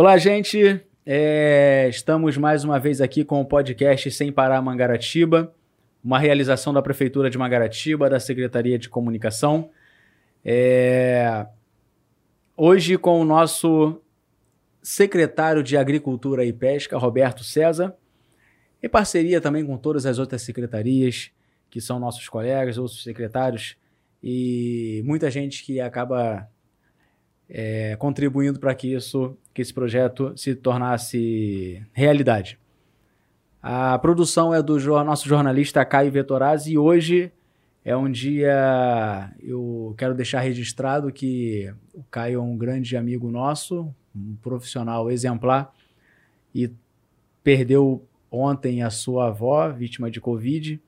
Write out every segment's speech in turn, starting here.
Olá, gente. É, estamos mais uma vez aqui com o podcast Sem Parar Mangaratiba, uma realização da Prefeitura de Mangaratiba, da Secretaria de Comunicação. É, hoje com o nosso secretário de Agricultura e Pesca, Roberto César, em parceria também com todas as outras secretarias, que são nossos colegas, outros secretários, e muita gente que acaba é, contribuindo para que isso, que esse projeto se tornasse realidade. A produção é do nosso jornalista Caio Vetorazzi e hoje é um dia eu quero deixar registrado que o Caio é um grande amigo nosso, um profissional exemplar e perdeu ontem a sua avó, vítima de Covid.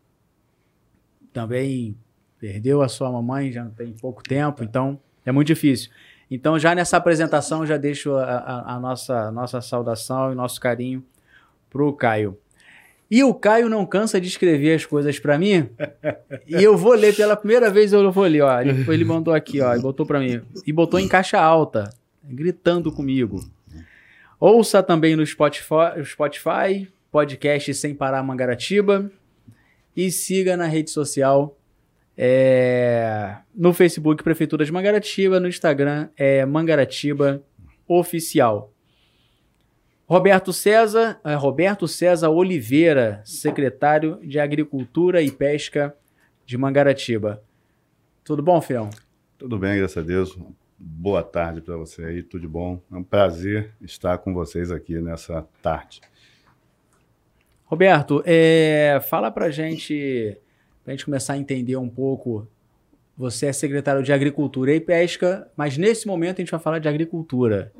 Também perdeu a sua mamãe já tem pouco tempo, então é muito difícil. Então, já nessa apresentação, já deixo a, a, a nossa, nossa saudação e nosso carinho para o Caio. E o Caio não cansa de escrever as coisas para mim. e eu vou ler pela primeira vez, eu vou ler, ó. Ele, ele mandou aqui, ó, e botou para mim. E botou em caixa alta, gritando comigo. Ouça também no Spotify, Spotify podcast Sem Parar Mangaratiba. E siga na rede social é, no Facebook, Prefeitura de Mangaratiba. No Instagram, é Mangaratiba Oficial. Roberto César, é, Roberto César Oliveira, secretário de Agricultura e Pesca de Mangaratiba. Tudo bom, Fião? Tudo bem, graças a Deus. Boa tarde para você aí, tudo bom? É um prazer estar com vocês aqui nessa tarde. Roberto, é, fala para gente para a gente começar a entender um pouco. Você é secretário de Agricultura e Pesca, mas nesse momento a gente vai falar de agricultura.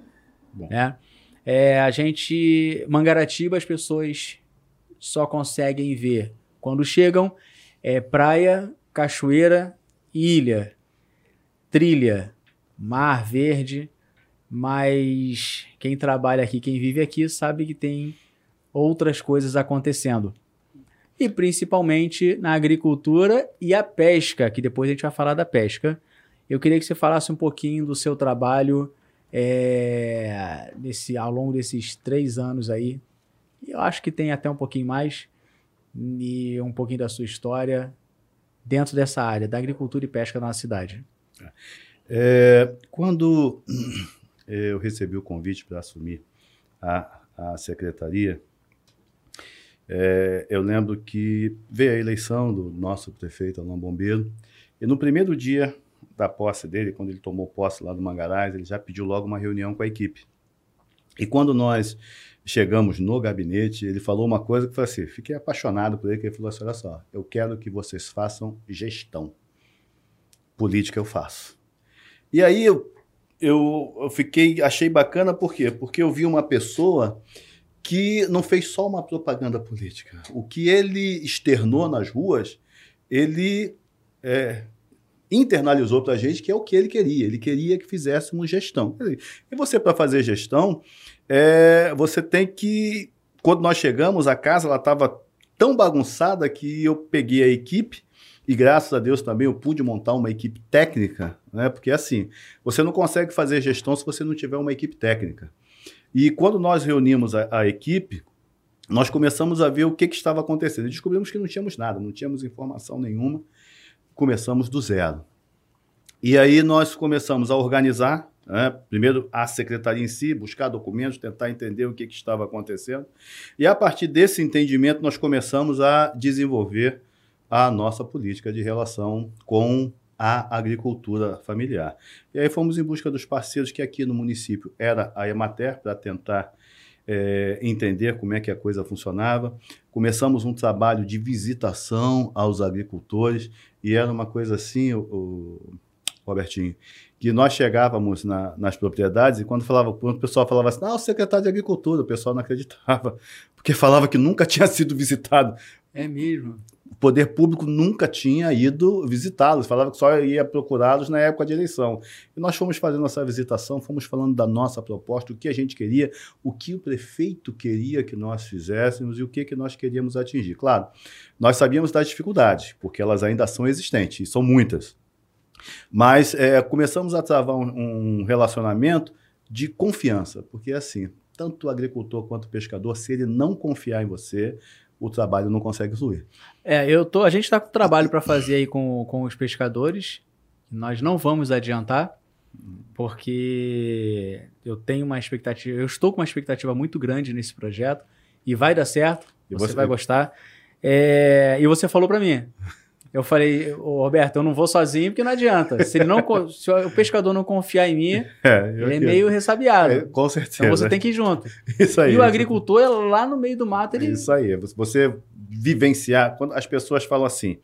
Bom. Né? É, a gente, Mangaratiba, as pessoas só conseguem ver quando chegam é praia, cachoeira ilha, trilha, mar verde, mas quem trabalha aqui, quem vive aqui, sabe que tem outras coisas acontecendo e principalmente na agricultura e a pesca, que depois a gente vai falar da pesca. Eu queria que você falasse um pouquinho do seu trabalho é, nesse, ao longo desses três anos aí. Eu acho que tem até um pouquinho mais, e um pouquinho da sua história dentro dessa área da agricultura e pesca na cidade. É, quando eu recebi o convite para assumir a, a secretaria, é, eu lembro que veio a eleição do nosso prefeito Alain Bombeiro, e no primeiro dia da posse dele, quando ele tomou posse lá do Mangarás, ele já pediu logo uma reunião com a equipe. E quando nós chegamos no gabinete, ele falou uma coisa que foi assim, fiquei apaixonado por ele, que ele falou assim, olha só, eu quero que vocês façam gestão. Política eu faço. E aí eu, eu, eu fiquei, achei bacana, por quê? Porque eu vi uma pessoa que não fez só uma propaganda política. O que ele externou nas ruas, ele é, internalizou para a gente que é o que ele queria. Ele queria que fizéssemos gestão. E você, para fazer gestão, é, você tem que. Quando nós chegamos, a casa ela estava tão bagunçada que eu peguei a equipe. E graças a Deus também eu pude montar uma equipe técnica, né? Porque assim, você não consegue fazer gestão se você não tiver uma equipe técnica. E quando nós reunimos a, a equipe, nós começamos a ver o que, que estava acontecendo. E descobrimos que não tínhamos nada, não tínhamos informação nenhuma. Começamos do zero. E aí nós começamos a organizar, né? primeiro a secretaria em si, buscar documentos, tentar entender o que, que estava acontecendo. E a partir desse entendimento, nós começamos a desenvolver a nossa política de relação com a agricultura familiar. E aí fomos em busca dos parceiros que aqui no município era a Emater, para tentar é, entender como é que a coisa funcionava. Começamos um trabalho de visitação aos agricultores e era uma coisa assim, o, o Robertinho, que nós chegávamos na, nas propriedades e quando falava, quando o pessoal falava assim, ah, o secretário de agricultura, o pessoal não acreditava, porque falava que nunca tinha sido visitado. É mesmo o poder público nunca tinha ido visitá-los, falava que só ia procurá-los na época de eleição. E nós fomos fazendo essa visitação, fomos falando da nossa proposta, o que a gente queria, o que o prefeito queria que nós fizéssemos e o que, que nós queríamos atingir. Claro, nós sabíamos das dificuldades, porque elas ainda são existentes, e são muitas. Mas é, começamos a travar um, um relacionamento de confiança, porque assim, tanto o agricultor quanto o pescador, se ele não confiar em você, o trabalho não consegue fluir. É, eu tô, a gente está com trabalho para fazer aí com, com os pescadores. Nós não vamos adiantar, porque eu tenho uma expectativa, eu estou com uma expectativa muito grande nesse projeto e vai dar certo, você, você vai gostar. É, e você falou para mim, eu falei, Roberto, eu não vou sozinho porque não adianta. Se, ele não, se o pescador não confiar em mim, é, ele é meio ressabiado. É, com certeza. Então você tem que ir junto. Isso aí. E o agricultor, é lá no meio do mato, ele... Isso aí. Você vivenciar... Quando as pessoas falam assim,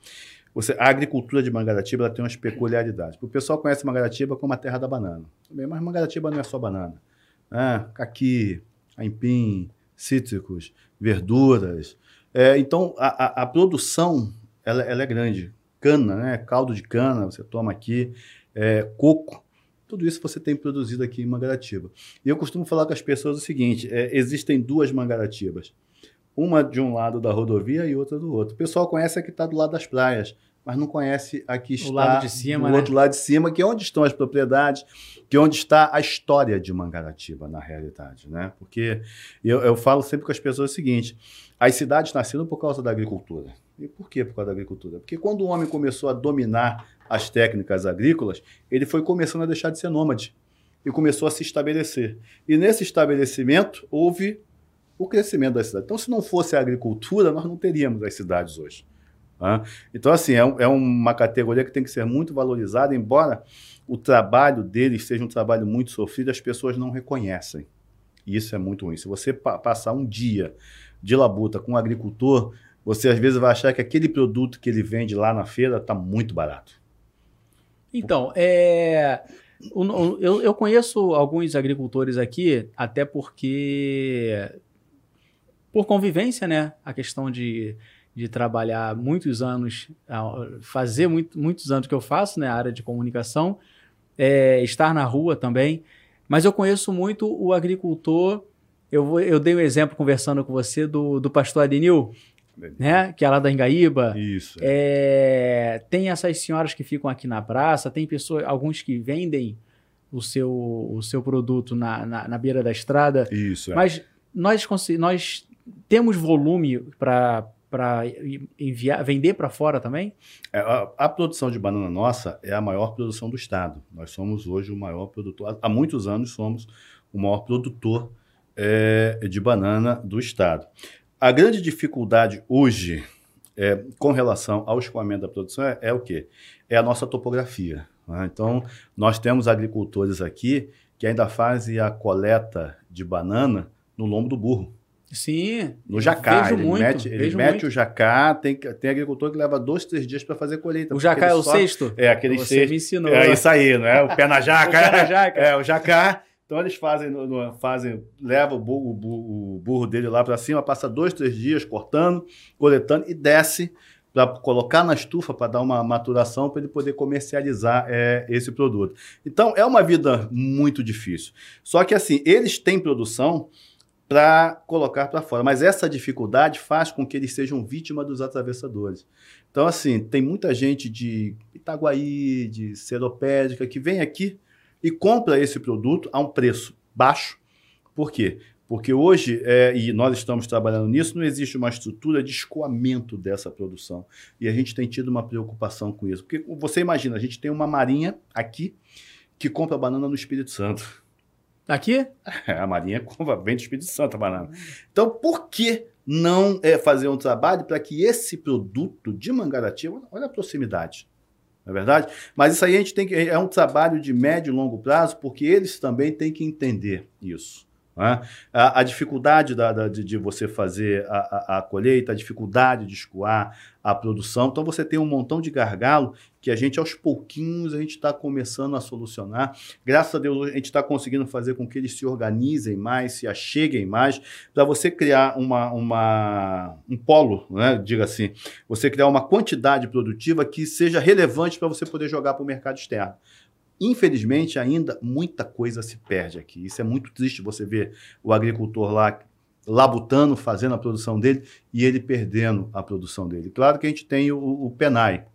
você, a agricultura de Mangaratiba tem umas peculiaridades. O pessoal conhece Mangaratiba como a terra da banana. Mas Mangaratiba não é só banana. Ah, caqui, aipim, cítricos, verduras. É, então, a, a, a produção ela, ela é grande. Cana, né? Caldo de cana, você toma aqui, é, coco. Tudo isso você tem produzido aqui em Mangaratiba. E eu costumo falar com as pessoas o seguinte: é, existem duas Mangaratibas. Uma de um lado da rodovia e outra do outro. O pessoal conhece a que está do lado das praias, mas não conhece a que está o lado de cima, do né? outro lado de cima, que é onde estão as propriedades, que é onde está a história de Mangaratiba, na realidade. Né? Porque eu, eu falo sempre com as pessoas o seguinte: as cidades nasceram por causa da agricultura. E por que por causa da agricultura? Porque quando o homem começou a dominar as técnicas agrícolas, ele foi começando a deixar de ser nômade e começou a se estabelecer. E nesse estabelecimento houve o crescimento da cidade. Então, se não fosse a agricultura, nós não teríamos as cidades hoje. Tá? Então, assim, é, é, uma categoria que tem que ser muito valorizada, embora o trabalho deles seja um trabalho muito sofrido, as pessoas não reconhecem. E isso é muito ruim. Se você pa passar um dia de labuta com um agricultor, você às vezes vai achar que aquele produto que ele vende lá na feira está muito barato. Então, é, eu, eu conheço alguns agricultores aqui, até porque, por convivência, né? A questão de, de trabalhar muitos anos, fazer muito, muitos anos que eu faço, né? A área de comunicação, é, estar na rua também. Mas eu conheço muito o agricultor. Eu, vou, eu dei um exemplo conversando com você do, do pastor Adenil, né? Que é lá da Engaíba. Isso. É. É, tem essas senhoras que ficam aqui na praça, tem pessoas, alguns que vendem o seu, o seu produto na, na, na beira da estrada. Isso. É. Mas nós, nós temos volume para para enviar, vender para fora também? É, a, a, produção de banana nossa é a maior produção do estado. Nós somos hoje o maior produtor. Há muitos anos somos o maior produtor é, de banana do estado. A grande dificuldade hoje é, com relação ao escoamento da produção é, é o quê? É a nossa topografia. Né? Então, nós temos agricultores aqui que ainda fazem a coleta de banana no lombo do burro. Sim. No jacá. Ele muito, mete, ele mete muito. o jacá, tem, tem agricultor que leva dois, três dias para fazer colheita. O jacá é o só, sexto? É, aquele Você sexto. me ensinou. É isso aí, não é? O pé na jaca. o pé na jaca. É, o jacá. Então eles fazem, fazem leva o burro, o burro dele lá para cima, passa dois, três dias cortando, coletando e desce para colocar na estufa para dar uma maturação para ele poder comercializar é, esse produto. Então é uma vida muito difícil. Só que assim eles têm produção para colocar para fora, mas essa dificuldade faz com que eles sejam vítima dos atravessadores. Então assim tem muita gente de Itaguaí, de Seropédica que vem aqui e compra esse produto a um preço baixo. Por quê? Porque hoje, é, e nós estamos trabalhando nisso, não existe uma estrutura de escoamento dessa produção. E a gente tem tido uma preocupação com isso. Porque você imagina, a gente tem uma marinha aqui que compra banana no Espírito Santo. Aqui? É, a marinha compra, vem do Espírito Santo a banana. Então, por que não é, fazer um trabalho para que esse produto de Mangaratiba, olha a proximidade, não é verdade? Mas isso aí a gente tem que. É um trabalho de médio e longo prazo, porque eles também têm que entender isso. Né? A, a, dificuldade da, da, de, de, você fazer a, a, a, colheita, a dificuldade de escoar a produção. Então você tem um montão de gargalo que a gente, aos pouquinhos, a gente está começando a solucionar. Graças a Deus, a gente está conseguindo fazer com que eles se organizem mais, se acheguem mais, para você criar uma, uma, um polo, né? diga assim, você criar uma quantidade produtiva que seja relevante para você poder jogar para o mercado externo. Infelizmente, ainda muita coisa se perde aqui. Isso é muito triste você ver o agricultor lá labutando, fazendo a produção dele e ele perdendo a produção dele. Claro que a gente tem o, o PENAI,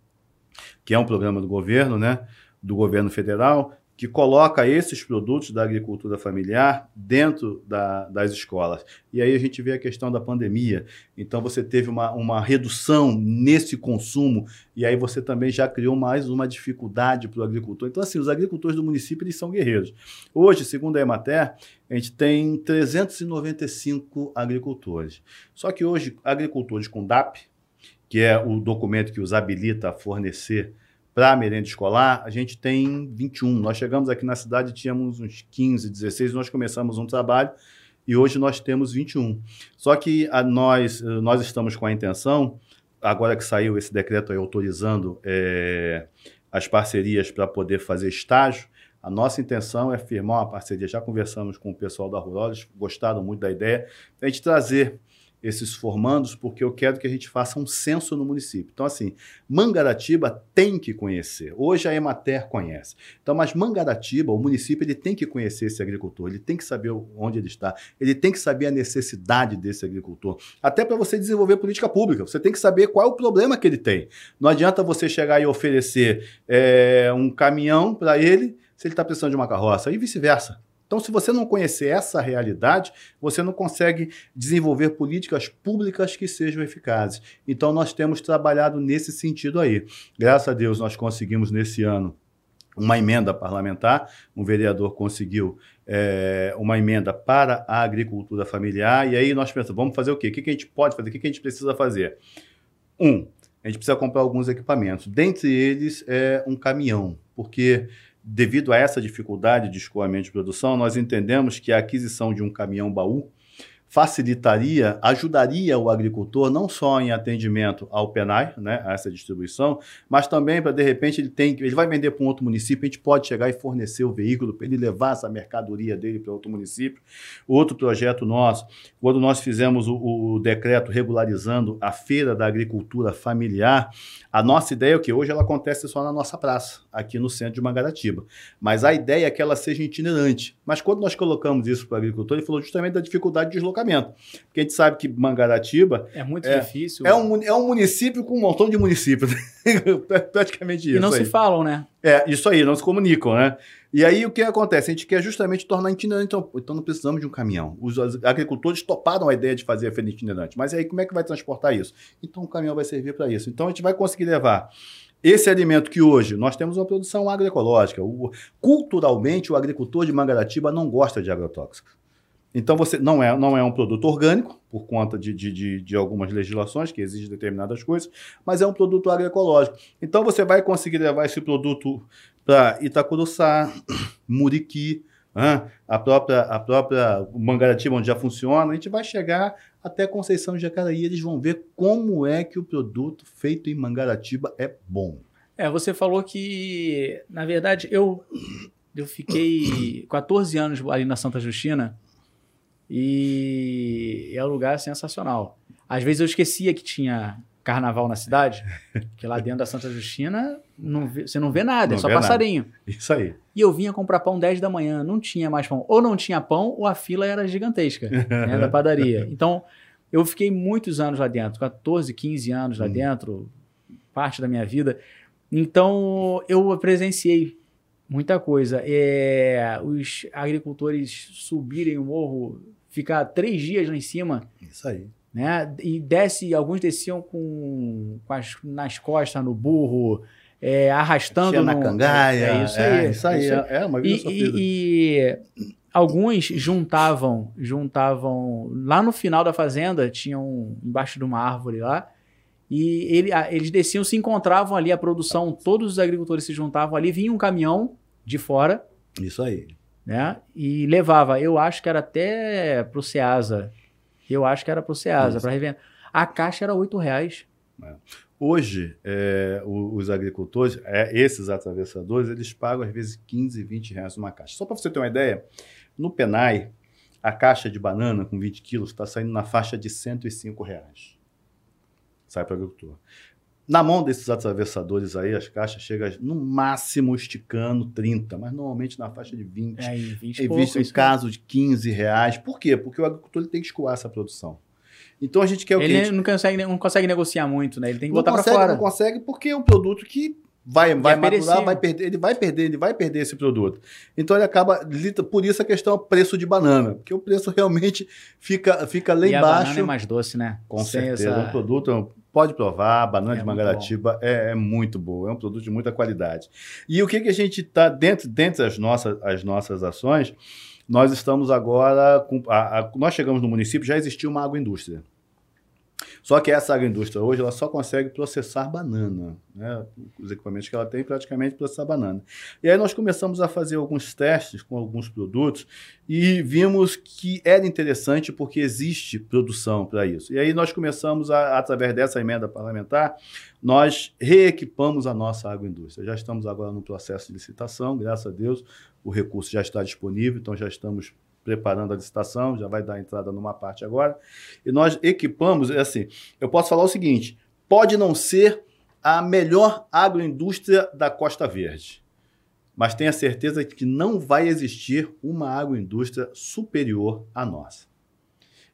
que é um programa do governo, né? do governo federal, que coloca esses produtos da agricultura familiar dentro da, das escolas. E aí a gente vê a questão da pandemia. Então você teve uma, uma redução nesse consumo e aí você também já criou mais uma dificuldade para o agricultor. Então, assim, os agricultores do município eles são guerreiros. Hoje, segundo a Emater, a gente tem 395 agricultores. Só que hoje, agricultores com DAP, que é o documento que os habilita a fornecer para merenda escolar, a gente tem 21. Nós chegamos aqui na cidade, tínhamos uns 15, 16, nós começamos um trabalho e hoje nós temos 21. Só que a nós, nós estamos com a intenção, agora que saiu esse decreto aí autorizando é, as parcerias para poder fazer estágio, a nossa intenção é firmar uma parceria. Já conversamos com o pessoal da Rural, eles gostaram muito da ideia, a gente trazer esses formandos, porque eu quero que a gente faça um censo no município. Então, assim, Mangaratiba tem que conhecer. Hoje a Emater conhece. Então, mas Mangaratiba, o município, ele tem que conhecer esse agricultor, ele tem que saber onde ele está, ele tem que saber a necessidade desse agricultor. Até para você desenvolver política pública, você tem que saber qual é o problema que ele tem. Não adianta você chegar e oferecer é, um caminhão para ele se ele está precisando de uma carroça, e vice-versa. Então, se você não conhecer essa realidade, você não consegue desenvolver políticas públicas que sejam eficazes. Então, nós temos trabalhado nesse sentido aí. Graças a Deus, nós conseguimos nesse ano uma emenda parlamentar, um vereador conseguiu é, uma emenda para a agricultura familiar, e aí nós pensamos, vamos fazer o quê? O que, a gente pode fazer? O que, a gente precisa fazer? Um, a gente precisa comprar alguns equipamentos. Dentre eles, é um caminhão, porque devido a essa dificuldade de escoamento de produção, nós entendemos que a aquisição de um caminhão baú facilitaria, ajudaria o agricultor não só em atendimento ao PENAI, né, a essa distribuição, mas também para de repente ele tem, ele vai vender para um outro município, a gente pode chegar e fornecer o veículo para ele levar essa mercadoria dele para outro município. Outro projeto nosso, quando nós fizemos o, o decreto regularizando a feira da agricultura familiar, a nossa ideia é que hoje ela acontece só na nossa praça, aqui no centro de Mangaratiba. Mas a ideia é que ela seja itinerante. Mas quando nós colocamos isso para o agricultor, ele falou justamente da dificuldade de deslocamento. Porque a gente sabe que Mangaratiba. É muito é, difícil. É um, é um município com um montão de municípios. Praticamente isso. E não aí. se falam, né? É, isso aí, não se comunicam, né? E aí o que acontece? A gente quer justamente tornar itinerante, então, então não precisamos de um caminhão. Os agricultores toparam a ideia de fazer a feira itinerante, mas aí como é que vai transportar isso? Então o caminhão vai servir para isso. Então a gente vai conseguir levar esse alimento que hoje nós temos uma produção agroecológica. O, culturalmente, o agricultor de Mangaratiba não gosta de agrotóxicos. Então você não é, não é um produto orgânico, por conta de, de, de, algumas legislações que exigem determinadas coisas, mas é um produto agroecológico. Então você vai conseguir levar esse produto para Itacuruçá, Muriqui, a própria, a própria Mangaratiba, onde já funciona, a gente vai chegar até Conceição de Jacaraí, eles vão ver como é que o produto feito em Mangaratiba é bom. É, você falou que, na verdade, eu, eu fiquei 14 anos ali na Santa Justina, e é um lugar sensacional. Às vezes eu esquecia que tinha carnaval na cidade, que lá dentro da Santa Justina não vê, você não vê nada, não é só passarinho. Nada. Isso aí. E eu vinha comprar pão 10 da manhã, não tinha mais pão. Ou não tinha pão, ou a fila era gigantesca né, da padaria. Então, eu fiquei muitos anos lá dentro, 14, 15 anos lá hum. dentro, parte da minha vida. Então, eu presenciei muita coisa. É, os agricultores subirem o morro ficar três dias lá em cima. Isso aí. Né? E desce, alguns desciam com, com as, nas costas, no burro, é, arrastando. Tinha na cangaia. É isso aí. É, isso aí. Isso é, é uma vida e, e, e, alguns juntavam, juntavam. Lá no final da fazenda, tinham embaixo de uma árvore lá. E ele, eles desciam, se encontravam ali, a produção, todos os agricultores se juntavam ali, vinha um caminhão de fora. Isso aí né? E levava, eu acho que era até pro Ceasa. Eu acho que era pro Ceasa, para revender. A caixa era oito reais. É. Hoje, é, os agricultores, é, esses atravessadores, eles pagam às vezes 15, 20 reais uma caixa. Só para você ter uma ideia, no Penai, a caixa de banana com 20 quilos está saindo na faixa de 105 reais. Sai para o agricultor. Na mão desses atravessadores aí, as caixas chegam no máximo esticando 30, mas normalmente na faixa de 20. É, 20 é visto em caso de 15 reais. Por quê? Porque o agricultor ele tem que escoar essa produção. Então a gente quer o quê? Ele não consegue, não consegue negociar muito, né? Ele tem que não botar para fora. Não consegue porque é um produto que vai, vai é maturar, vai perder, ele vai perder, ele vai perder esse produto. Então ele acaba, por isso a questão é o preço de banana, porque o preço realmente fica, fica lá e embaixo. A banana é mais doce, né? Com Sem certeza, essa... um produto, pode provar, a banana é de Mangaratiba é, é, muito boa, é um produto de muita qualidade. E o que, que a gente está, dentro, dentro das nossas, as nossas ações, nós estamos agora, com, a, a, nós chegamos no município, já existia uma agroindústria. Só que essa agroindústria hoje ela só consegue processar banana. Né? Os equipamentos que ela tem praticamente processar banana. E aí nós começamos a fazer alguns testes com alguns produtos e vimos que era interessante porque existe produção para isso. E aí nós começamos, a, através dessa emenda parlamentar, nós reequipamos a nossa agroindústria. Já estamos agora no processo de licitação, graças a Deus, o recurso já está disponível, então já estamos preparando a licitação, já vai dar entrada numa parte agora. E nós equipamos, é assim, eu posso falar o seguinte: pode não ser a melhor agroindústria da Costa Verde, mas tenha certeza que não vai existir uma agroindústria superior à nossa.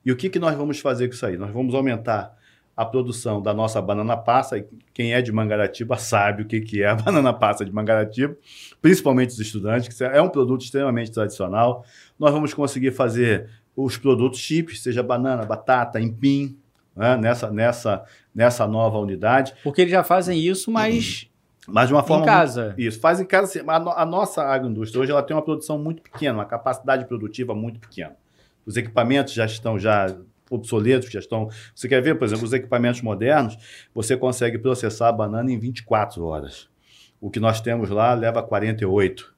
E o que, que nós vamos fazer com isso aí? Nós vamos aumentar a produção da nossa banana passa. Quem é de Mangaratiba sabe o que, que é a banana passa de Mangaratiba, principalmente os estudantes, que é um produto extremamente tradicional. Nós vamos conseguir fazer os produtos chips, seja banana, batata, empim, né? nessa, nessa, nessa nova unidade. Porque eles já fazem isso, mas. Mas de uma forma. Em casa. Muito, isso, faz em casa. A, a nossa agroindústria hoje ela tem uma produção muito pequena, uma capacidade produtiva muito pequena. Os equipamentos já estão já obsoletos, já estão. Você quer ver, por exemplo, os equipamentos modernos, você consegue processar a banana em 24 horas. O que nós temos lá leva 48.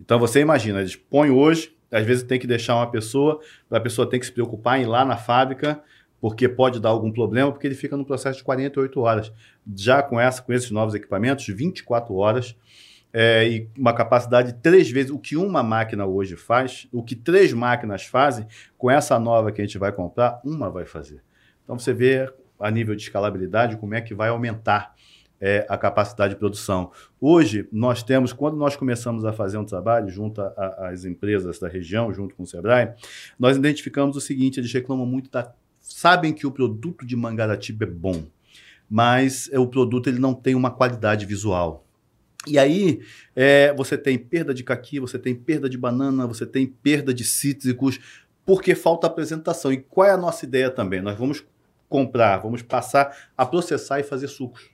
Então você imagina, eles põem hoje, às vezes tem que deixar uma pessoa, a pessoa tem que se preocupar em ir lá na fábrica, porque pode dar algum problema, porque ele fica no processo de 48 horas. Já com essa, com esses novos equipamentos, 24 horas é, e uma capacidade de três vezes o que uma máquina hoje faz, o que três máquinas fazem, com essa nova que a gente vai comprar, uma vai fazer. Então você vê a nível de escalabilidade como é que vai aumentar é, a capacidade de produção. Hoje, nós temos, quando nós começamos a fazer um trabalho junto às empresas da região, junto com o Sebrae, nós identificamos o seguinte: eles reclamam muito da. Sabem que o produto de Mangaratiba é bom, mas o produto ele não tem uma qualidade visual. E aí é, você tem perda de caqui, você tem perda de banana, você tem perda de cítricos, porque falta apresentação. E qual é a nossa ideia também? Nós vamos comprar, vamos passar a processar e fazer sucos.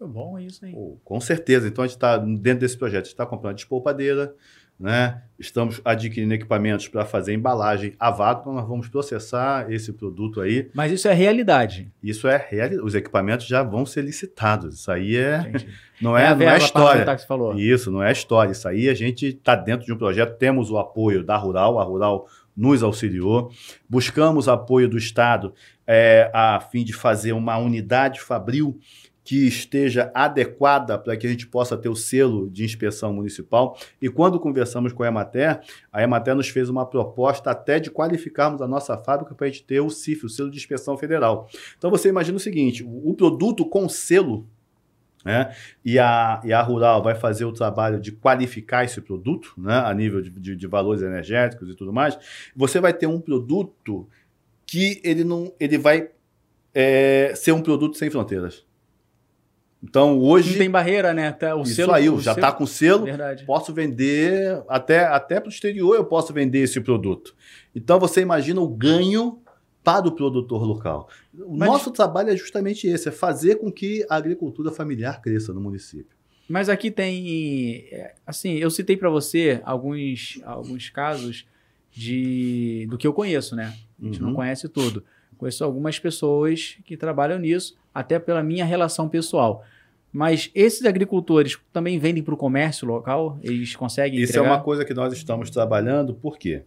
É bom isso aí. Oh, com certeza. Então a gente está dentro desse projeto, a gente está comprando despolpadeira, né? Estamos adquirindo equipamentos para fazer embalagem a vácuo, então nós vamos processar esse produto aí. Mas isso é realidade. Isso é realidade. Os equipamentos já vão ser licitados. Isso aí é não é, é não é história. Que você falou. Isso não é história. Isso aí a gente está dentro de um projeto. Temos o apoio da Rural, a Rural nos auxiliou. Buscamos apoio do Estado é, a fim de fazer uma unidade fabril que esteja adequada para que a gente possa ter o selo de inspeção municipal. E quando conversamos com a Emater, a Emater nos fez uma proposta até de qualificarmos a nossa fábrica para a gente ter o CIF, o selo de inspeção federal. Então você imagina o seguinte: o produto com selo né? E, a, e a Rural vai fazer o trabalho de qualificar esse produto, né? a nível de, de, de, valores energéticos e tudo mais. Você vai ter um produto que ele não ele vai é, ser um produto sem fronteiras. Então hoje. Não tem barreira, né? Até o isso selo, aí, já está com selo. Verdade. Posso vender até, até para o exterior, eu posso vender esse produto. Então você imagina o ganho para o produtor local. O Mas... nosso trabalho é justamente esse: é fazer com que a agricultura familiar cresça no município. Mas aqui tem. Assim, eu citei para você alguns, alguns casos de do que eu conheço, né? A gente uhum. não conhece tudo. Conheço algumas pessoas que trabalham nisso, até pela minha relação pessoal. Mas esses agricultores também vendem para o comércio local? Eles conseguem Isso é uma coisa que nós estamos trabalhando, por quê?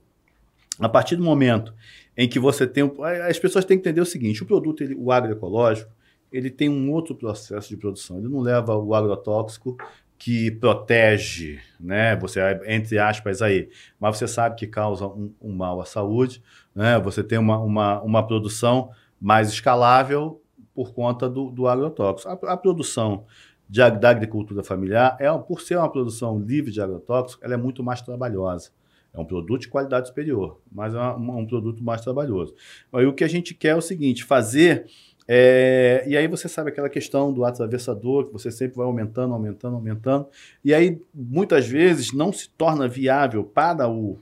A partir do momento em que você tem... As pessoas têm que entender o seguinte, o produto, ele, o agroecológico, ele tem um outro processo de produção. Ele não leva o agrotóxico que protege, né? Você entre aspas aí, mas você sabe que causa um, um mal à saúde, né? Você tem uma, uma, uma produção mais escalável por conta do, do agrotóxico. A, a produção de, da agricultura familiar é, por ser uma produção livre de agrotóxico, ela é muito mais trabalhosa. É um produto de qualidade superior, mas é um, produto mais trabalhoso. Aí o que a gente quer é o seguinte: fazer É, e aí você sabe aquela questão do atravessador, que você sempre vai aumentando, aumentando, aumentando. E aí, muitas vezes, não se torna viável para o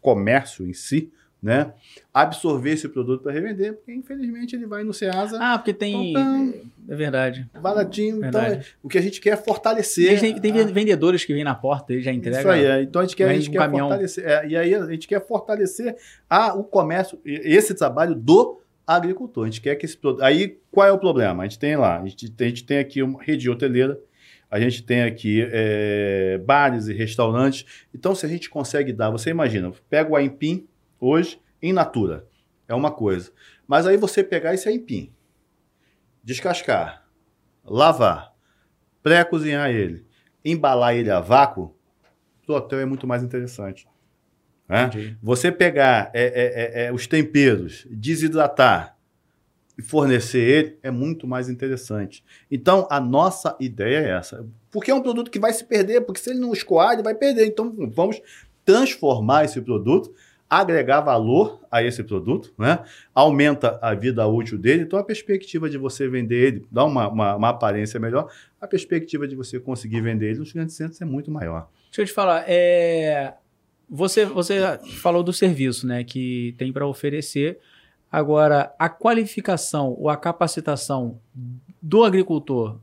comércio em si, né? Absorver esse produto para revender, porque infelizmente ele vai no Ceasa. Ah, porque tem. Então, é verdade. Baratinho. Então, verdade. Então, o que a gente quer é fortalecer. Tem, tem a... vendedores que vêm na porta e já entregam. Isso aí, é. então a gente quer, a gente um quer caminhão. fortalecer. É, e aí a gente quer fortalecer a, o comércio, esse trabalho do agricultor. A gente quer que esse produto. Aí qual é o problema? A gente tem lá, a gente, a gente tem aqui uma rede hoteleira. A gente tem aqui é, bares e restaurantes. Então, se a gente consegue dar, você imagina, pega o aipim, hoje em natura. É uma coisa. Mas aí você pegar esse aipim, descascar, lavar, pré-cozinhar ele, embalar ele a vácuo, o hotel é muito mais interessante. Né? Você pegar é, é, é, é, os temperos, desidratar e fornecer ele é muito mais interessante. Então, a nossa ideia é essa. Porque é um produto que vai se perder, porque se ele não escoar, ele vai perder. Então, vamos transformar esse produto agregar valor a esse produto, né? aumenta a vida útil dele, então a perspectiva de você vender ele, dar uma, uma, uma, aparência melhor, a perspectiva de você conseguir vender ele nos grandes centros é muito maior. Deixa eu te falar, é... você, você falou do serviço né, que tem para oferecer, agora a qualificação ou a capacitação do agricultor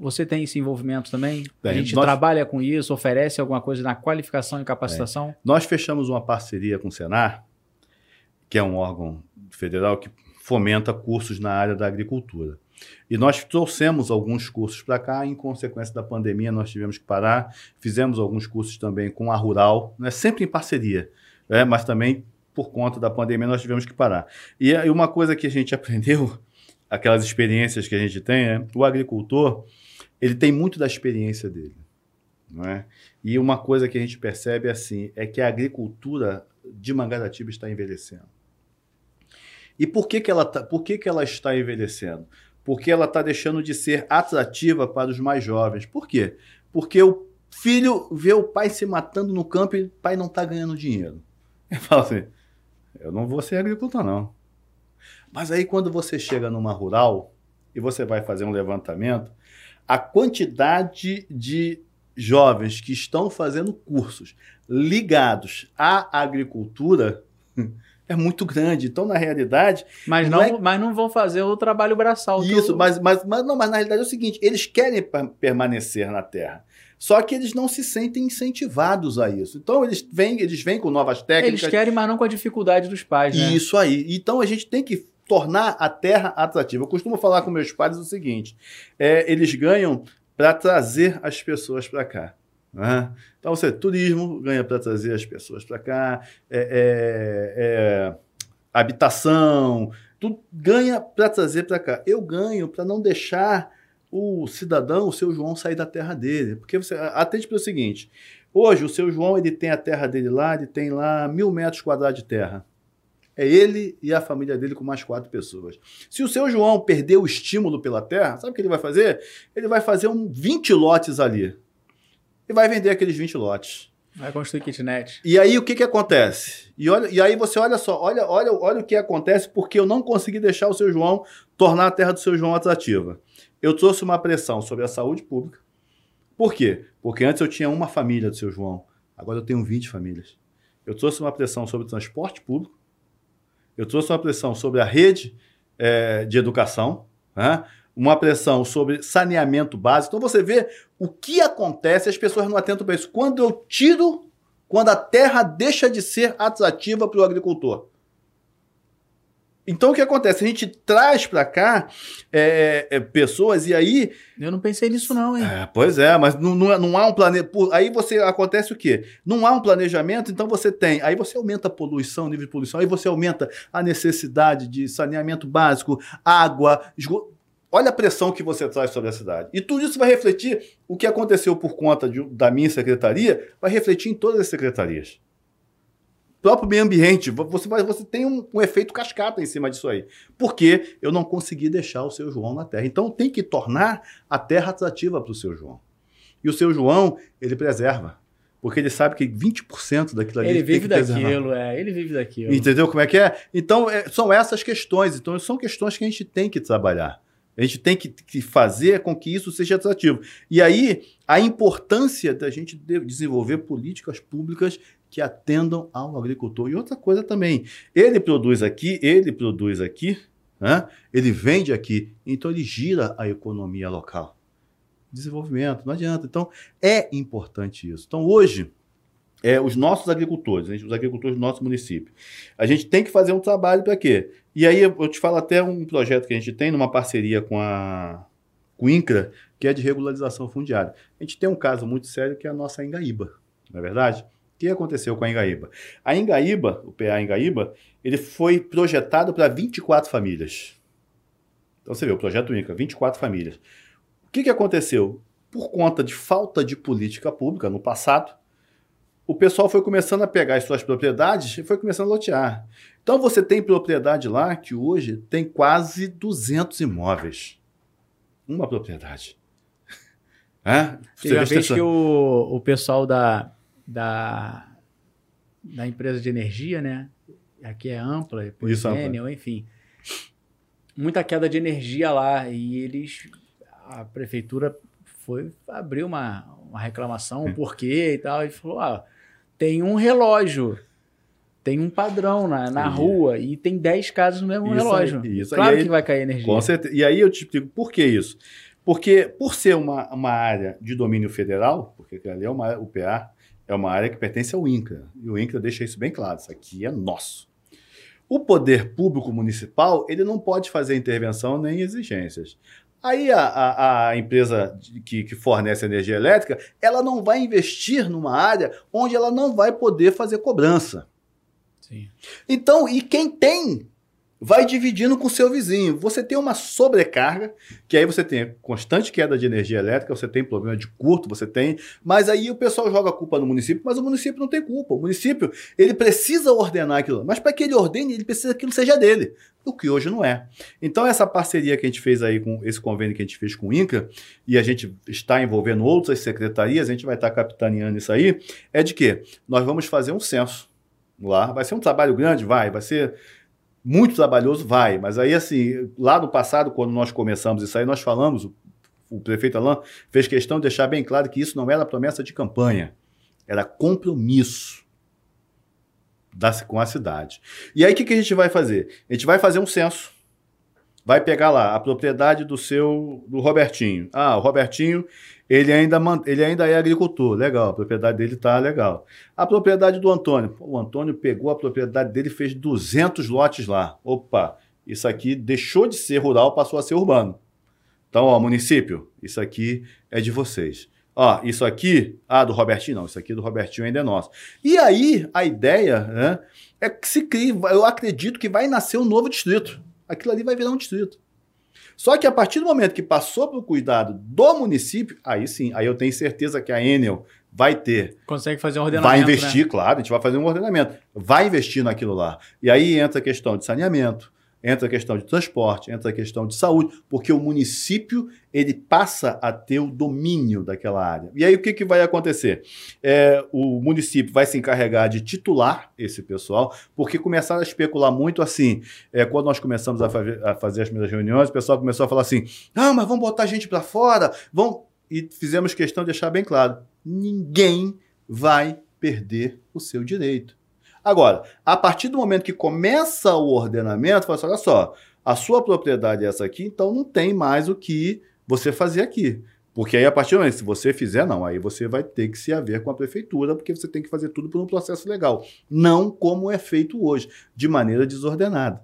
você tem esse envolvimento também? Tem. A gente Nós... trabalha com isso, oferece alguma coisa na qualificação e capacitação? É. Nós fechamos uma parceria com o Senar, que é um órgão federal que fomenta cursos na área da agricultura. E nós trouxemos alguns cursos para cá, em consequência da pandemia, nós tivemos que parar. Fizemos alguns cursos também com a Rural, né, sempre em parceria, né, mas também por conta da pandemia nós tivemos que parar. E, e uma coisa que a gente aprendeu, aquelas experiências que a gente tem, é o agricultor ele tem muito da experiência dele. Não é? E uma coisa que a gente percebe assim, é que a agricultura de Mangaratiba está envelhecendo. E por que, que, ela, tá, por que, que ela está envelhecendo? Porque ela está deixando de ser atrativa para os mais jovens. Por quê? Porque o filho vê o pai se matando no campo e o pai não está ganhando dinheiro. Ele fala assim, eu não vou ser agricultor não. Mas aí quando você chega numa rural e você vai fazer um levantamento, a quantidade de jovens que estão fazendo cursos ligados à agricultura é muito grande. Então, na realidade. Mas não, não é... mas não vão fazer o trabalho braçal. Isso, mas, mas, mas, não, mas na realidade é o seguinte: eles querem permanecer na terra. Só que eles não se sentem incentivados a isso. Então, eles vêm, eles vêm com novas técnicas. Eles querem, mas não com a dificuldade dos pais. Né? Isso aí. Então, a gente tem que tornar a terra atrativa. Eu costumo falar com meus pais o seguinte: é, eles ganham para trazer as pessoas para cá. Né? Então, você, turismo ganha para trazer as pessoas para cá, é, é, é, habitação, tudo ganha para trazer para cá. Eu ganho para não deixar o cidadão, o seu João, sair da terra dele. Porque você atende para o seguinte: hoje o seu João ele tem a terra dele lá, ele tem lá mil metros quadrados de terra. É ele e a família dele com mais quatro pessoas. Se o seu João perder o estímulo pela terra, sabe o que ele vai fazer? Ele vai fazer um 20 lotes ali. E vai vender aqueles 20 lotes. Vai construir kitnet. E aí o que, que acontece? E, olha, e aí você olha só, olha, olha, olha o que acontece porque eu não consegui deixar o seu João tornar a terra do seu João atrativa. Eu trouxe uma pressão sobre a saúde pública. Por quê? Porque antes eu tinha uma família do seu João, agora eu tenho 20 famílias. Eu trouxe uma pressão sobre o transporte público, eu trouxe uma pressão sobre a rede é, de educação, né? uma pressão sobre saneamento básico. Então você vê o que acontece, as pessoas não atentam para isso. Quando eu tiro, quando a terra deixa de ser atrativa para o agricultor. Então o que acontece? A gente traz para cá é, é, pessoas e aí. Eu não pensei nisso, não, hein? É, pois é, mas não, não, não há um planejamento. Aí você acontece o quê? Não há um planejamento, então você tem. Aí você aumenta a poluição, nível de poluição, aí você aumenta a necessidade de saneamento básico, água, esgoto. Olha a pressão que você traz sobre a cidade. E tudo isso vai refletir o que aconteceu por conta de, da minha secretaria, vai refletir em todas as secretarias próprio meio ambiente, você, você tem um, um, efeito cascata em cima disso aí. Porque eu não consegui deixar o seu João na terra. Então tem que tornar a terra atrativa para o seu João. E o seu João, ele preserva. Porque ele sabe que 20% daquilo ali Ele vive daquilo, é. Ele vive daquilo. Entendeu como é que é? Então, é, são essas questões. Então, são questões que a gente tem que trabalhar. A gente tem que, que fazer com que isso seja atrativo. E aí, a importância da gente de- desenvolver políticas públicas que atendam ao agricultor. E outra coisa também, ele produz aqui, ele produz aqui, né? ele vende aqui, então ele gira a economia local. Desenvolvimento, não adianta. Então, é importante isso. Então, hoje, é, os nossos agricultores, né, os agricultores do nosso município, a gente tem que fazer um trabalho para quê? E aí eu eu te falo até um projeto que a gente tem numa parceria com a com o INCRA, que é de regularização fundiária. A gente tem um caso muito sério que é a nossa Engaíba, não é verdade? O que aconteceu com a Engaíba? A Engaíba, o PA Engaíba, ele foi projetado para 24 famílias. Então você vê, o projeto INCRA, 24 famílias. O que, que aconteceu? Por conta de falta de política pública no passado, o pessoal foi começando a pegar as suas propriedades e foi começando a lotear. Então você tem propriedade lá que hoje tem quase 200 imóveis. Uma propriedade. É? Você a vez que o, o pessoal da, da, da empresa de energia, né? Aqui é ampla, Ampla. Enel, enfim. Muita queda de energia lá. E eles. A prefeitura foi abrir uma, uma reclamação, o porquê e tal, e falou: ah, tem um relógio. Tem um padrão na, na Sim. rua e tem 10 casas no mesmo Isso relógio. aí, isso claro aí- que vai cair energia. Com certeza. E aí eu te digo, por que isso? Porque por ser uma, uma área de domínio federal, porque ali é uma, o PA é uma área que pertence ao INCRA, e o INCRA deixa isso bem claro, isso aqui é nosso. O poder público municipal, ele não pode fazer intervenção nem exigências. Aí a, a, a empresa que, que fornece energia elétrica, ela não vai investir numa área onde ela não vai poder fazer cobrança. Sim. Então, e quem tem, vai dividindo com seu vizinho. Você tem uma sobrecarga, que aí você tem constante queda de energia elétrica, você tem problema de curto, você tem, mas aí o pessoal joga a culpa no município, mas o município não tem culpa. O município, ele precisa ordenar aquilo, mas para que ele ordene, ele precisa que aquilo seja dele, o que hoje não é. Então essa parceria que a gente fez aí com esse convênio que a gente fez com o INCRA, e a gente está envolvendo outras secretarias, a gente vai estar capitaneando isso aí, é de que nós vamos fazer um censo lá. Vai ser um trabalho grande? Vai. Vai ser muito trabalhoso? Vai. Mas aí, assim, lá no passado, quando nós começamos isso aí, nós falamos, o, o prefeito Alain fez questão de deixar bem claro que isso não era promessa de campanha, era compromisso da, com a cidade. E aí, o que, que a gente vai fazer? A gente vai fazer um censo. Vai pegar lá a propriedade do seu do Robertinho. Ah, o Robertinho, ele ainda, ele ainda é agricultor. Legal, a propriedade dele tá legal. A propriedade do Antônio. O Antônio pegou a propriedade dele fez 200 lotes lá. Opa, isso aqui deixou de ser rural, passou a ser urbano. Então, ó, município, isso aqui é de vocês. Ó, isso aqui, ah, do Robertinho não, isso aqui do Robertinho ainda é nosso. E aí, a ideia né, é que se crie, eu acredito que vai nascer um novo distrito. Aquilo ali vai virar um distrito. Só que a partir do momento que passou para o cuidado do município, aí sim, aí eu tenho certeza que a Enel vai ter Consegue fazer um ordenamento. Vai né? investir, claro, a gente vai fazer um ordenamento. Vai investir naquilo lá. E aí entra a questão de saneamento, entra a questão de transporte, entra a questão de saúde, porque o município ele passa a ter o domínio daquela área. E aí o que, que vai acontecer? É, o município vai se encarregar de titular esse pessoal, porque começaram a especular muito assim. é, quando nós começamos a, fa- a fazer as primeiras reuniões, o pessoal começou a falar assim: ah, mas vamos botar gente para fora, vão. E fizemos questão de deixar bem claro: ninguém vai perder o seu direito. Agora, a partir do momento que começa o ordenamento, fala assim, olha só, a sua propriedade é essa aqui, então não tem mais o que você fazer aqui. Porque aí, a partir do momento, se você fizer, não, aí você vai ter que se haver com a prefeitura, porque você tem que fazer tudo por um processo legal. Não como é feito hoje, de maneira desordenada.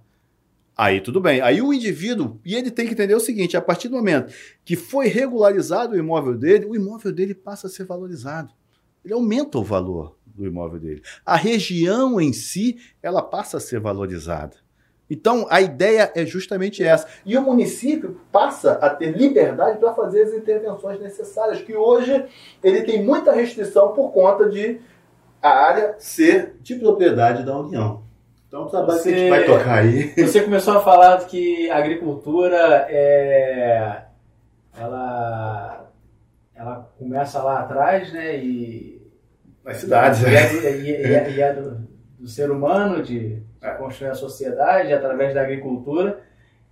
Aí tudo bem. Aí o indivíduo, e ele tem que entender o seguinte: a partir do momento que foi regularizado o imóvel dele, o imóvel dele passa a ser valorizado. Ele aumenta o valor do imóvel dele. A região em si, ela passa a ser valorizada. Então, a ideia é justamente essa. E o município passa a ter liberdade para fazer as intervenções necessárias, que hoje ele tem muita restrição por conta de a área ser de propriedade da União. Então, o trabalho que a gente Você- vai tocar aí. Você começou a falar que a agricultura é. Ela. Ela começa lá atrás, né? E nas cidades. E é, e é, e é do, do, ser humano, de, de construir a sociedade através da agricultura.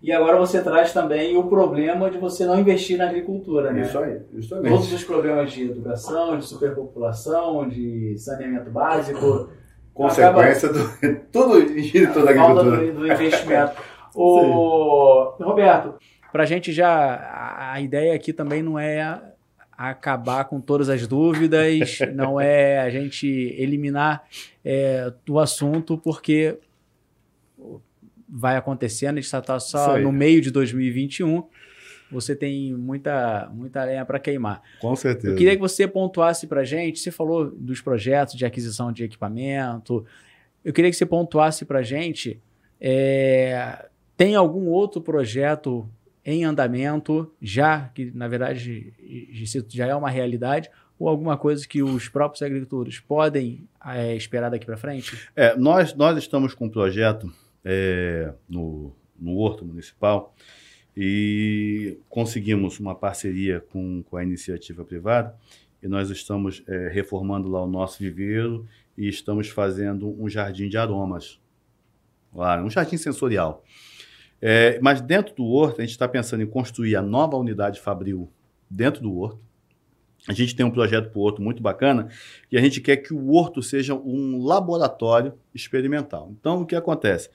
E agora você traz também o problema de você não investir na agricultura, né? Isso aí, justamente. Todos os problemas de educação, de superpopulação, de saneamento básico. Consequência acaba... do. Tudo gira toda a agricultura. Do, do investimento. o... Roberto, para a gente já. A ideia aqui também não é acabar com todas as dúvidas, não é a gente eliminar é, o assunto, porque vai acontecendo, a gente está só no meio de 2021, você tem muita, muita lenha para queimar. Com certeza. Eu queria que você pontuasse para a gente, você falou dos projetos de aquisição de equipamento, eu queria que você pontuasse para a gente, é, tem algum outro projeto em andamento, já, que na verdade já é uma realidade, ou alguma coisa que os próprios agricultores podem é, esperar daqui para frente? É, nós, nós estamos com um projeto é, no, no Horto Municipal e conseguimos uma parceria com, com a iniciativa privada e nós estamos é, reformando lá o nosso viveiro e estamos fazendo um jardim de aromas lá, um jardim sensorial. É, mas dentro do horto, a gente está pensando em construir a nova unidade Fabril dentro do horto. A gente tem um projeto para o horto muito bacana e a gente quer que o horto seja um laboratório experimental. Então, o que acontece?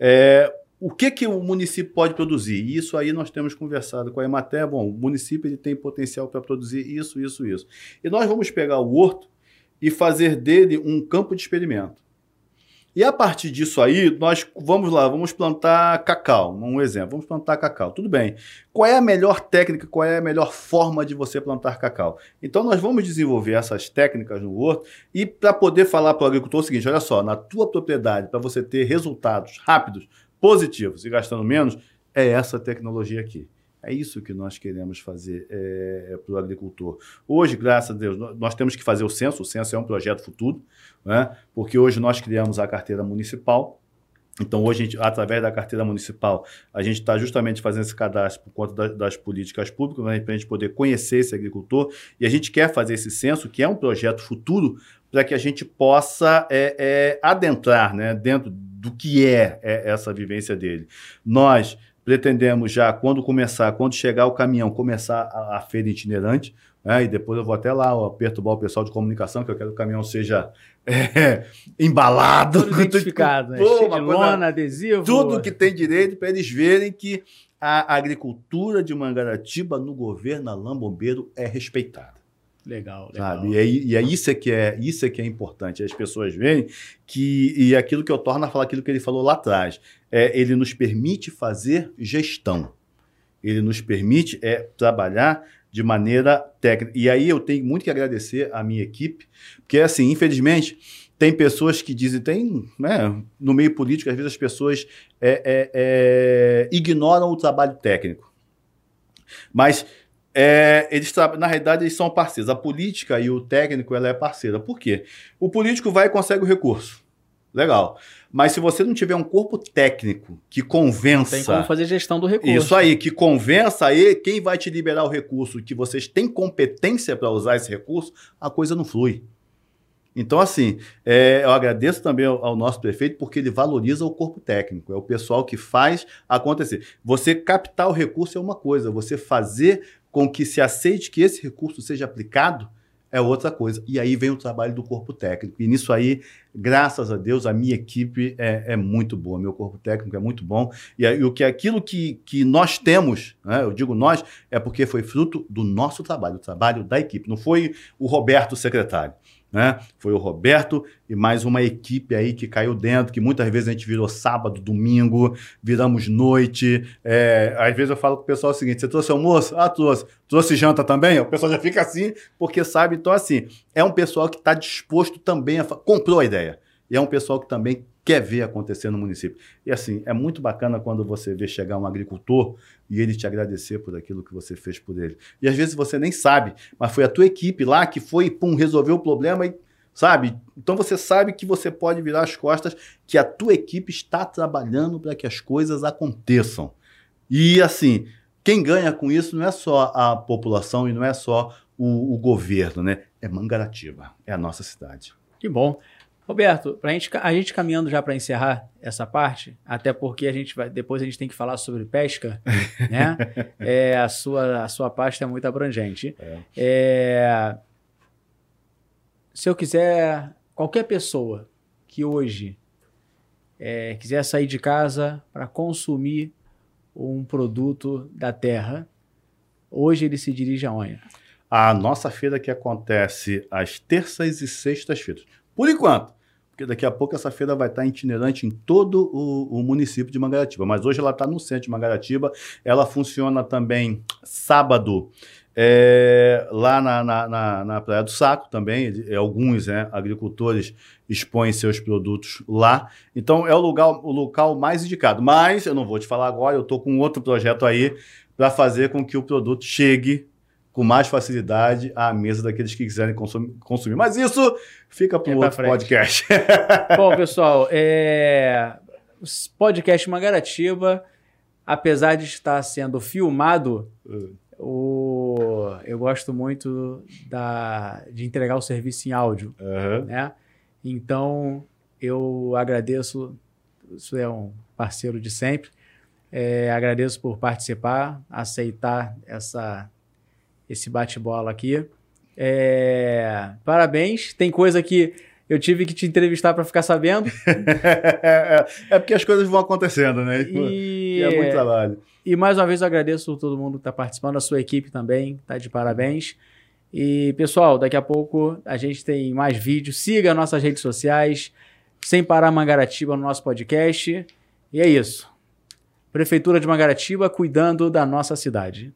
É, o que, que o município pode produzir? E isso aí nós temos conversado com a Emater. Bom, o município ele tem potencial para produzir isso, isso, isso. E nós vamos pegar o horto e fazer dele um campo de experimento. E a partir disso aí, nós vamos lá, vamos plantar cacau, um exemplo, vamos plantar cacau. Tudo bem. Qual é a melhor técnica, qual é a melhor forma de você plantar cacau? Então nós vamos desenvolver essas técnicas no horto e para poder falar para o agricultor o seguinte, olha só, na tua propriedade, para você ter resultados rápidos, positivos e gastando menos, é essa tecnologia aqui. É isso que nós queremos fazer é, é para o agricultor. Hoje, graças a Deus, nós temos que fazer o censo. O censo é um projeto futuro, né? porque hoje nós criamos a carteira municipal. Então, hoje, gente, através da carteira municipal, a gente está justamente fazendo esse cadastro por conta das, das políticas públicas, né, para a gente poder conhecer esse agricultor. E a gente quer fazer esse censo, que é um projeto futuro, para que a gente possa é, é, adentrar né, dentro do que é, é essa vivência dele. Nós pretendemos já, quando começar, quando chegar o caminhão, começar a, a feira itinerante, né? e depois eu vou até lá ó, perturbar o pessoal de comunicação, que eu quero que o caminhão seja é, embalado. Tudo identificado, né? Pô, de lona, adesivo. Tudo que tem direito para eles verem que a agricultura de Mangaratiba no governo Alain Bombeiro é respeitada. Legal, legal. Sabe? E, é, e é isso é que é isso é que é importante. As pessoas verem que e aquilo que eu torno a falar aquilo que ele falou lá atrás, é, ele nos permite fazer gestão. Ele nos permite é trabalhar de maneira técnica. E aí eu tenho muito que agradecer à minha equipe, porque assim, infelizmente, tem pessoas que dizem, tem, né, no meio político, às vezes as pessoas é, é, é ignoram o trabalho técnico. Mas é, eles na realidade eles são parceiros. A política e o técnico ela é parceira. Por quê? O político vai e consegue o recurso. Legal. Mas se você não tiver um corpo técnico que convença. Tem como fazer gestão do recurso. Isso aí, que convença aí quem vai te liberar o recurso, que vocês têm competência para usar esse recurso, a coisa não flui. Então, assim, é, eu agradeço também ao, ao, nosso prefeito porque ele valoriza o corpo técnico, é o pessoal que faz acontecer. Você captar o recurso é uma coisa, você fazer com que se aceite que esse recurso seja aplicado é outra coisa. E aí vem o trabalho do corpo técnico. E nisso aí, graças a Deus, a minha equipe é, é muito boa, meu corpo técnico é muito bom. E, o que aquilo que, que nós temos, né, eu digo nós, é porque foi fruto do nosso trabalho, o trabalho da equipe. Não foi o Roberto, secretário. Né? Foi o Roberto e mais uma equipe aí que caiu dentro, que muitas vezes a gente virou sábado, domingo, viramos noite. É, às vezes eu falo pro pessoal o seguinte: você trouxe almoço? Ah, trouxe. Trouxe janta também? O pessoal já fica assim, porque sabe. Então, assim, é um pessoal que está disposto também a. comprou a ideia. E é um pessoal que também quer ver acontecer no município. E assim, é muito bacana quando você vê chegar um agricultor e ele te agradecer por aquilo que você fez por ele. E às vezes você nem sabe, mas foi a tua equipe lá que foi, pum, resolveu o problema e sabe? Então você sabe que você pode virar as costas, que a tua equipe está trabalhando para que as coisas aconteçam. E assim, quem ganha com isso não é só a população e não é só o, o governo, né? é Mangaratiba, é a nossa cidade. Que bom. Roberto, pra gente, a gente caminhando já para encerrar essa parte, até porque a gente vai, depois a gente tem que falar sobre pesca, né? É, a, sua, a sua pasta é muito abrangente. É. É, se eu quiser, qualquer pessoa que hoje é, quiser sair de casa para consumir um produto da terra, hoje ele se dirige aonde? A nossa feira que acontece às terças e sextas-feiras. Por enquanto, porque daqui a pouco essa feira vai estar itinerante em todo o, o município de Mangaratiba. Mas hoje ela está no centro de Mangaratiba. Ela funciona também sábado é, lá na, na, na, na, Praia do Saco também. Alguns né, agricultores expõem seus produtos lá. Então é o lugar, o local mais indicado. Mas eu não vou te falar agora, eu estou com outro projeto aí para fazer com que o produto chegue com mais facilidade à mesa daqueles que quiserem consumir. Mas isso fica para o é podcast. Bom, pessoal, é... podcast Mangaratiba, apesar de estar sendo filmado, o... eu gosto muito da... de entregar o serviço em áudio. Uhum. Né? Então, eu agradeço, isso é um parceiro de sempre, é, agradeço por participar, aceitar essa esse bate-bola aqui. É... Parabéns. Tem coisa que eu tive que te entrevistar para ficar sabendo. é porque as coisas vão acontecendo, né? E... e é muito trabalho. E mais uma vez eu agradeço todo mundo que está participando, a sua equipe também, tá de parabéns. E pessoal, daqui a pouco a gente tem mais vídeos. Siga nossas redes sociais, sem parar Mangaratiba no nosso podcast. E é isso. Prefeitura de Mangaratiba cuidando da nossa cidade.